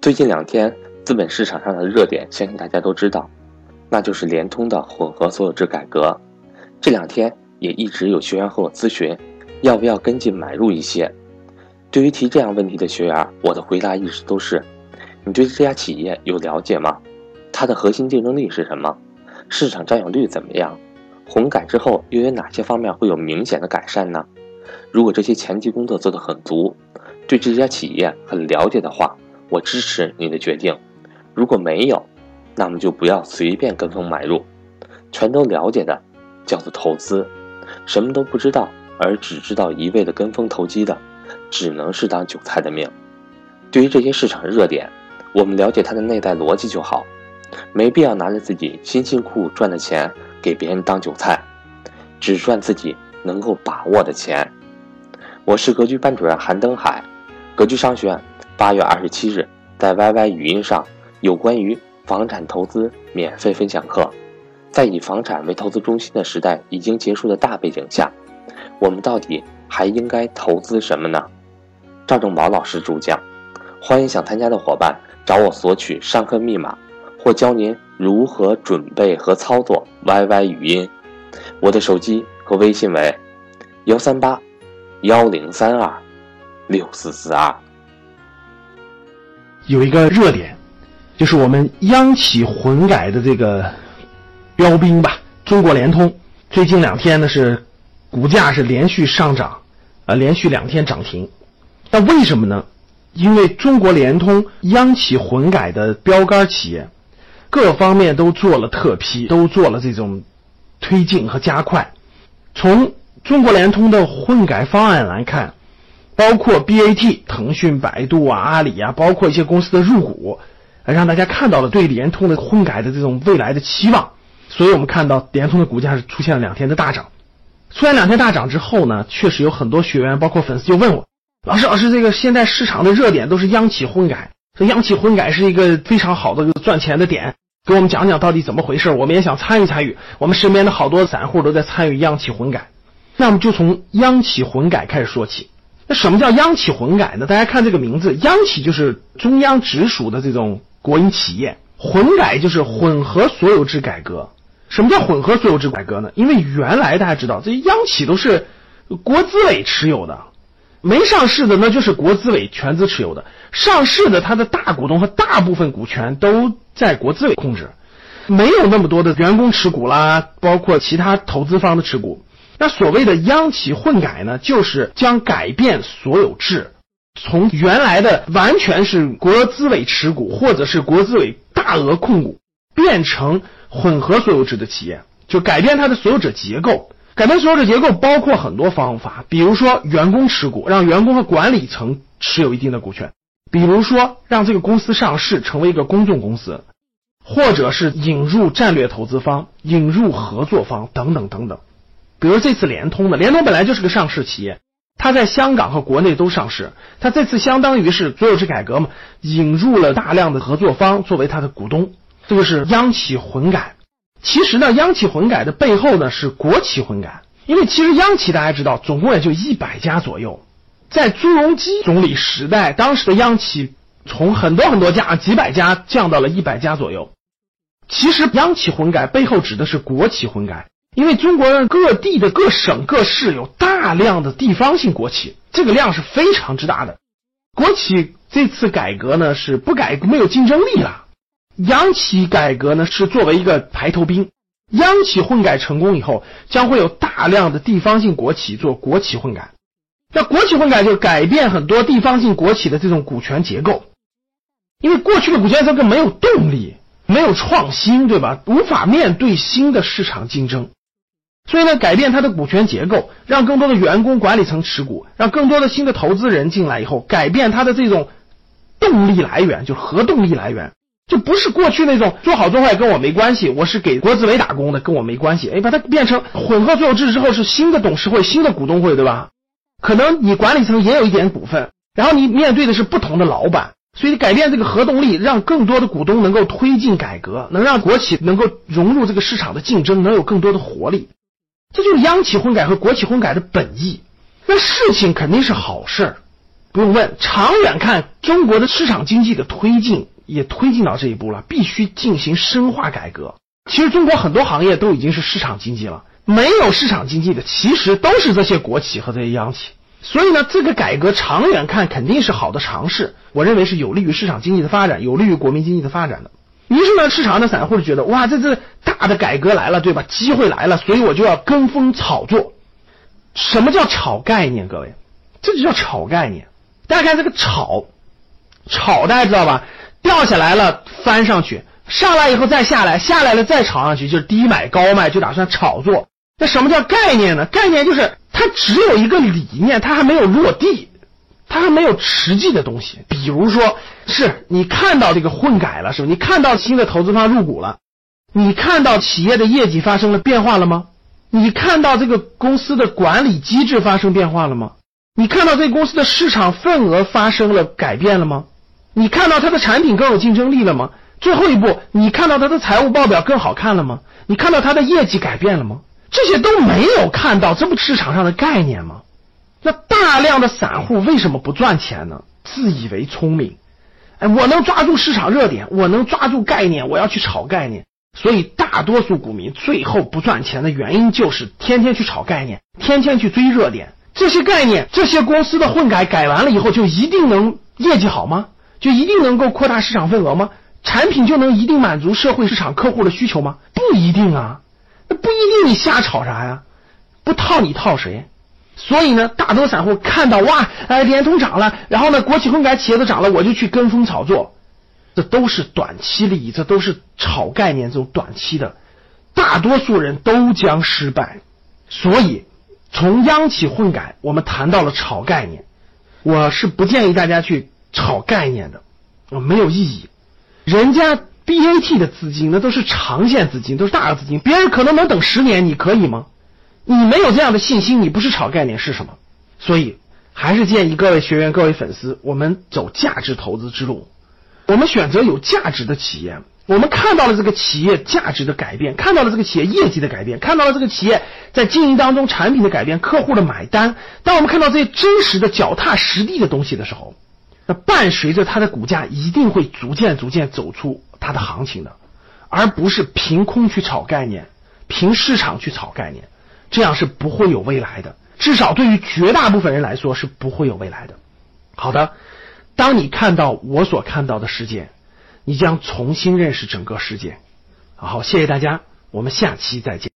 最近两天，资本市场上的热点，相信大家都知道，那就是联通的混合所有制改革。这两天也一直有学员和我咨询，要不要跟进买入一些。对于提这样问题的学员，我的回答一直都是：你对这家企业有了解吗？它的核心竞争力是什么？市场占有率怎么样？混改之后又有哪些方面会有明显的改善呢？如果这些前期工作做得很足，对这家企业很了解的话。我支持你的决定，如果没有，那么就不要随便跟风买入。全都了解的叫做投资，什么都不知道而只知道一味的跟风投机的，只能是当韭菜的命。对于这些市场热点，我们了解它的内在逻辑就好，没必要拿着自己辛辛苦苦赚的钱给别人当韭菜，只赚自己能够把握的钱。我是格局班主任韩登海，格局商学院。八月二十七日，在 YY 语音上有关于房产投资免费分享课。在以房产为投资中心的时代已经结束的大背景下，我们到底还应该投资什么呢？赵正宝老师主讲，欢迎想参加的伙伴找我索取上课密码，或教您如何准备和操作 YY 语音。我的手机和微信为幺三八幺零三二六四四二。有一个热点，就是我们央企混改的这个标兵吧，中国联通。最近两天呢是股价是连续上涨，啊，连续两天涨停。那为什么呢？因为中国联通央企混改的标杆企业，各方面都做了特批，都做了这种推进和加快。从中国联通的混改方案来看。包括 BAT、腾讯、百度啊、阿里啊，包括一些公司的入股，让大家看到了对联通的混改的这种未来的期望。所以我们看到联通的股价是出现了两天的大涨。出现两天大涨之后呢，确实有很多学员，包括粉丝就问我：“老师，老师，这个现在市场的热点都是央企混改，说央企混改是一个非常好的赚钱的点，给我们讲讲到底怎么回事？我们也想参与参与。我们身边的好多散户都在参与央企混改，那我们就从央企混改开始说起。”那什么叫央企混改呢？大家看这个名字，央企就是中央直属的这种国营企业，混改就是混合所有制改革。什么叫混合所有制改革呢？因为原来大家知道，这些央企都是国资委持有的，没上市的那就是国资委全资持有的，上市的它的大股东和大部分股权都在国资委控制，没有那么多的员工持股啦，包括其他投资方的持股。那所谓的央企混改呢，就是将改变所有制，从原来的完全是国资委持股或者是国资委大额控股，变成混合所有制的企业，就改变它的所有者结构。改变所有者结构包括很多方法，比如说员工持股，让员工和管理层持有一定的股权；比如说让这个公司上市成为一个公众公司，或者是引入战略投资方、引入合作方等等等等。比如这次联通的，联通本来就是个上市企业，它在香港和国内都上市，它这次相当于是所有制改革嘛，引入了大量的合作方作为它的股东，这个是央企混改。其实呢，央企混改的背后呢是国企混改，因为其实央企大家知道，总共也就一百家左右，在朱镕基总理时代，当时的央企从很多很多家几百家降到了一百家左右。其实央企混改背后指的是国企混改。因为中国各地的各省各市有大量的地方性国企，这个量是非常之大的。国企这次改革呢是不改没有竞争力了，央企改革呢是作为一个排头兵。央企混改成功以后，将会有大量的地方性国企做国企混改。那国企混改就改变很多地方性国企的这种股权结构，因为过去的股权结构没有动力，没有创新，对吧？无法面对新的市场竞争。所以呢，改变它的股权结构，让更多的员工管理层持股，让更多的新的投资人进来以后，改变它的这种动力来源，就是核动力来源，就不是过去那种做好做坏跟我没关系，我是给国资委打工的，跟我没关系。哎，把它变成混合所有制之后，是新的董事会、新的股东会，对吧？可能你管理层也有一点股份，然后你面对的是不同的老板，所以改变这个核动力，让更多的股东能够推进改革，能让国企能够融入这个市场的竞争，能有更多的活力。这就是央企混改和国企混改的本意。那事情肯定是好事儿，不用问，长远看，中国的市场经济的推进也推进到这一步了，必须进行深化改革。其实中国很多行业都已经是市场经济了，没有市场经济的，其实都是这些国企和这些央企。所以呢，这个改革长远看肯定是好的尝试，我认为是有利于市场经济的发展，有利于国民经济的发展的。于是呢，市场的散户就觉得，哇，这这大的改革来了，对吧？机会来了，所以我就要跟风炒作。什么叫炒概念？各位，这就叫炒概念。大家看这个炒，炒大家知道吧？掉下来了翻上去，上来以后再下来，下来了再炒上去，就是低买高卖，就打算炒作。那什么叫概念呢？概念就是它只有一个理念，它还没有落地，它还没有实际的东西。比如说，是你看到这个混改了，是吧？你看到新的投资方入股了，你看到企业的业绩发生了变化了吗？你看到这个公司的管理机制发生变化了吗？你看到这公司的市场份额发生了改变了吗？你看到它的产品更有竞争力了吗？最后一步，你看到它的财务报表更好看了吗？你看到它的业绩改变了吗？这些都没有看到，这不市场上的概念吗？那大量的散户为什么不赚钱呢？自以为聪明，哎，我能抓住市场热点，我能抓住概念，我要去炒概念。所以大多数股民最后不赚钱的原因就是天天去炒概念，天天去追热点。这些概念，这些公司的混改改完了以后，就一定能业绩好吗？就一定能够扩大市场份额吗？产品就能一定满足社会市场客户的需求吗？不一定啊。那不一定，你瞎炒啥呀？不套你套谁？所以呢，大多散户看到哇，哎，联通涨了，然后呢，国企混改企业都涨了，我就去跟风炒作，这都是短期利益，这都是炒概念这种短期的，大多数人都将失败。所以，从央企混改，我们谈到了炒概念，我是不建议大家去炒概念的，啊没有意义，人家。BAT 的资金那都是长线资金，都是大额资金，别人可能能等十年，你可以吗？你没有这样的信心，你不是炒概念是什么？所以还是建议各位学员、各位粉丝，我们走价值投资之路，我们选择有价值的企业。我们看到了这个企业价值的改变，看到了这个企业业绩的改变，看到了这个企业在经营当中产品的改变、客户的买单。当我们看到这些真实的、脚踏实地的东西的时候，那伴随着它的股价一定会逐渐、逐渐走出。它的行情的，而不是凭空去炒概念，凭市场去炒概念，这样是不会有未来的。至少对于绝大部分人来说是不会有未来的。好的，当你看到我所看到的世界，你将重新认识整个世界。好，谢谢大家，我们下期再见。